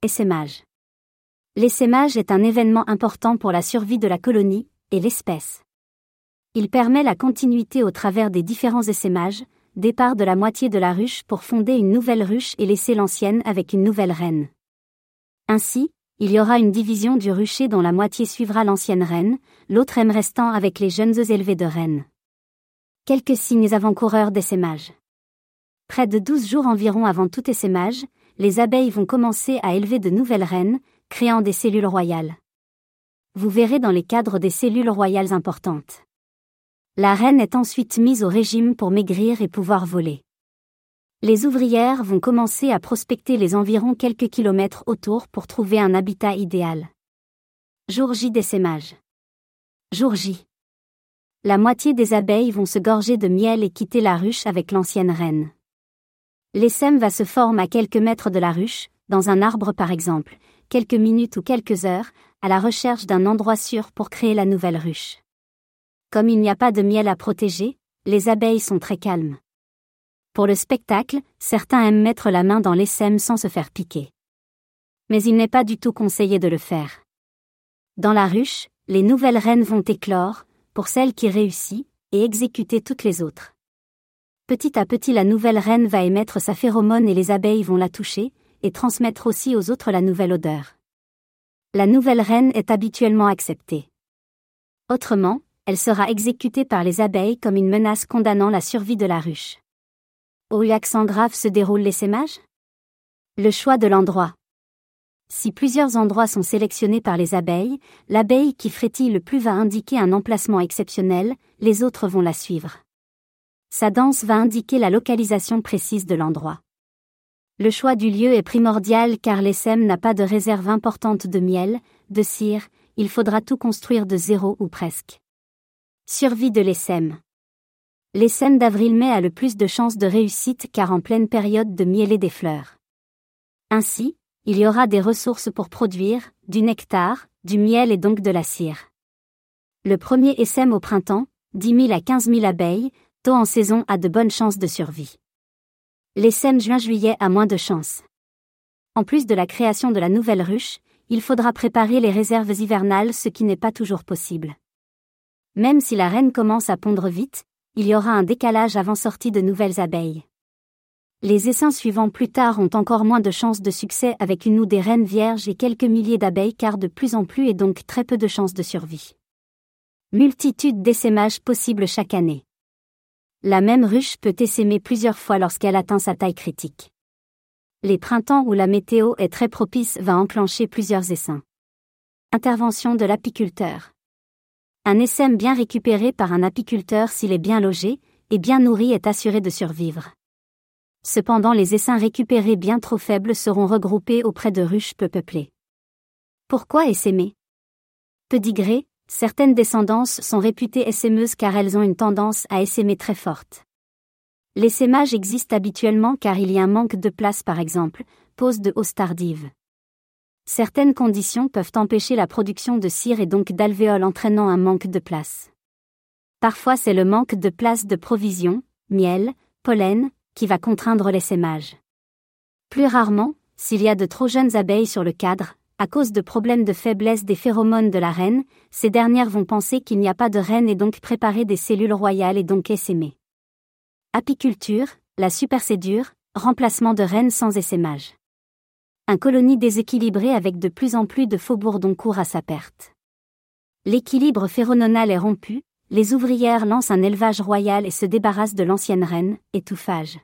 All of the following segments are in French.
Essaimage. L'essaimage est un événement important pour la survie de la colonie et l'espèce. Il permet la continuité au travers des différents essaimages, départ de la moitié de la ruche pour fonder une nouvelle ruche et laisser l'ancienne avec une nouvelle reine. Ainsi, il y aura une division du rucher dont la moitié suivra l'ancienne reine, l'autre aime restant avec les jeunes œufs élevés de reines. Quelques signes avant-coureurs d'essaimage. Près de 12 jours environ avant tout essaimage, les abeilles vont commencer à élever de nouvelles reines, créant des cellules royales. Vous verrez dans les cadres des cellules royales importantes. La reine est ensuite mise au régime pour maigrir et pouvoir voler. Les ouvrières vont commencer à prospecter les environs quelques kilomètres autour pour trouver un habitat idéal. Jour J d'essaimage. Jour J. La moitié des abeilles vont se gorger de miel et quitter la ruche avec l'ancienne reine. L'essaim va se former à quelques mètres de la ruche, dans un arbre par exemple, quelques minutes ou quelques heures, à la recherche d'un endroit sûr pour créer la nouvelle ruche. Comme il n'y a pas de miel à protéger, les abeilles sont très calmes. Pour le spectacle, certains aiment mettre la main dans l'essaim sans se faire piquer. Mais il n'est pas du tout conseillé de le faire. Dans la ruche, les nouvelles reines vont éclore, pour celle qui réussit, et exécuter toutes les autres. Petit à petit la nouvelle reine va émettre sa phéromone et les abeilles vont la toucher, et transmettre aussi aux autres la nouvelle odeur. La nouvelle reine est habituellement acceptée. Autrement, elle sera exécutée par les abeilles comme une menace condamnant la survie de la ruche. Au accent grave se déroule l'essaimage Le choix de l'endroit. Si plusieurs endroits sont sélectionnés par les abeilles, l'abeille qui frétille le plus va indiquer un emplacement exceptionnel, les autres vont la suivre. Sa danse va indiquer la localisation précise de l'endroit. Le choix du lieu est primordial car l'ESM n'a pas de réserve importante de miel, de cire, il faudra tout construire de zéro ou presque. Survie de l'ESM. L'ESM d'avril-mai a le plus de chances de réussite car en pleine période de miel et des fleurs. Ainsi, il y aura des ressources pour produire, du nectar, du miel et donc de la cire. Le premier SM au printemps, 10 000 à 15 000 abeilles, en saison a de bonnes chances de survie. L'ESM juin-juillet a moins de chances. En plus de la création de la nouvelle ruche, il faudra préparer les réserves hivernales ce qui n'est pas toujours possible. Même si la reine commence à pondre vite, il y aura un décalage avant sortie de nouvelles abeilles. Les essaims suivants plus tard ont encore moins de chances de succès avec une ou des reines vierges et quelques milliers d'abeilles car de plus en plus et donc très peu de chances de survie. Multitude d'essaimages possibles chaque année. La même ruche peut essaimer plusieurs fois lorsqu'elle atteint sa taille critique. Les printemps où la météo est très propice va enclencher plusieurs essaims. Intervention de l'apiculteur. Un essaim bien récupéré par un apiculteur s'il est bien logé et bien nourri est assuré de survivre. Cependant les essaims récupérés bien trop faibles seront regroupés auprès de ruches peu peuplées. Pourquoi essaimer? Pedigree, certaines descendances sont réputées essaimeuses car elles ont une tendance à essaimer très forte. L'essaimage existe habituellement car il y a un manque de place par exemple, pose de hausse tardive. Certaines conditions peuvent empêcher la production de cire et donc d'alvéoles entraînant un manque de place. Parfois c'est le manque de place de provision, miel, pollen, qui va contraindre l'essaimage. Plus rarement, s'il y a de trop jeunes abeilles sur le cadre, à cause de problèmes de faiblesse des phéromones de la reine, ces dernières vont penser qu'il n'y a pas de reine et donc préparer des cellules royales et donc essaimer. Apiculture, la supercédure, remplacement de reines sans essaimage. Un colonie déséquilibré avec de plus en plus de faux bourdons court à sa perte. L'équilibre phérononal est rompu, les ouvrières lancent un élevage royal et se débarrassent de l'ancienne reine, étouffage.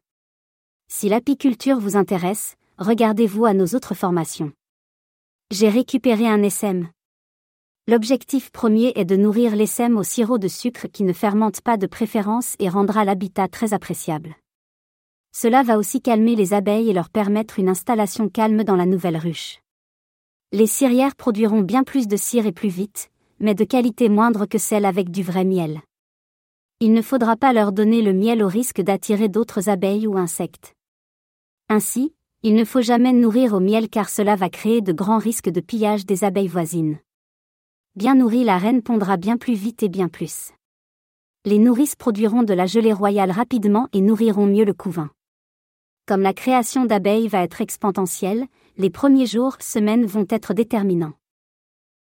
Si l'apiculture vous intéresse, regardez-vous à nos autres formations. J'ai récupéré un SM. L'objectif premier est de nourrir l'SM au sirop de sucre qui ne fermente pas de préférence et rendra l'habitat très appréciable. Cela va aussi calmer les abeilles et leur permettre une installation calme dans la nouvelle ruche. Les cirières produiront bien plus de cire et plus vite, mais de qualité moindre que celle avec du vrai miel. Il ne faudra pas leur donner le miel au risque d'attirer d'autres abeilles ou insectes. Ainsi, il ne faut jamais nourrir au miel car cela va créer de grands risques de pillage des abeilles voisines. Bien nourrie, la reine pondra bien plus vite et bien plus. Les nourrices produiront de la gelée royale rapidement et nourriront mieux le couvain. Comme la création d'abeilles va être exponentielle, les premiers jours, semaines vont être déterminants.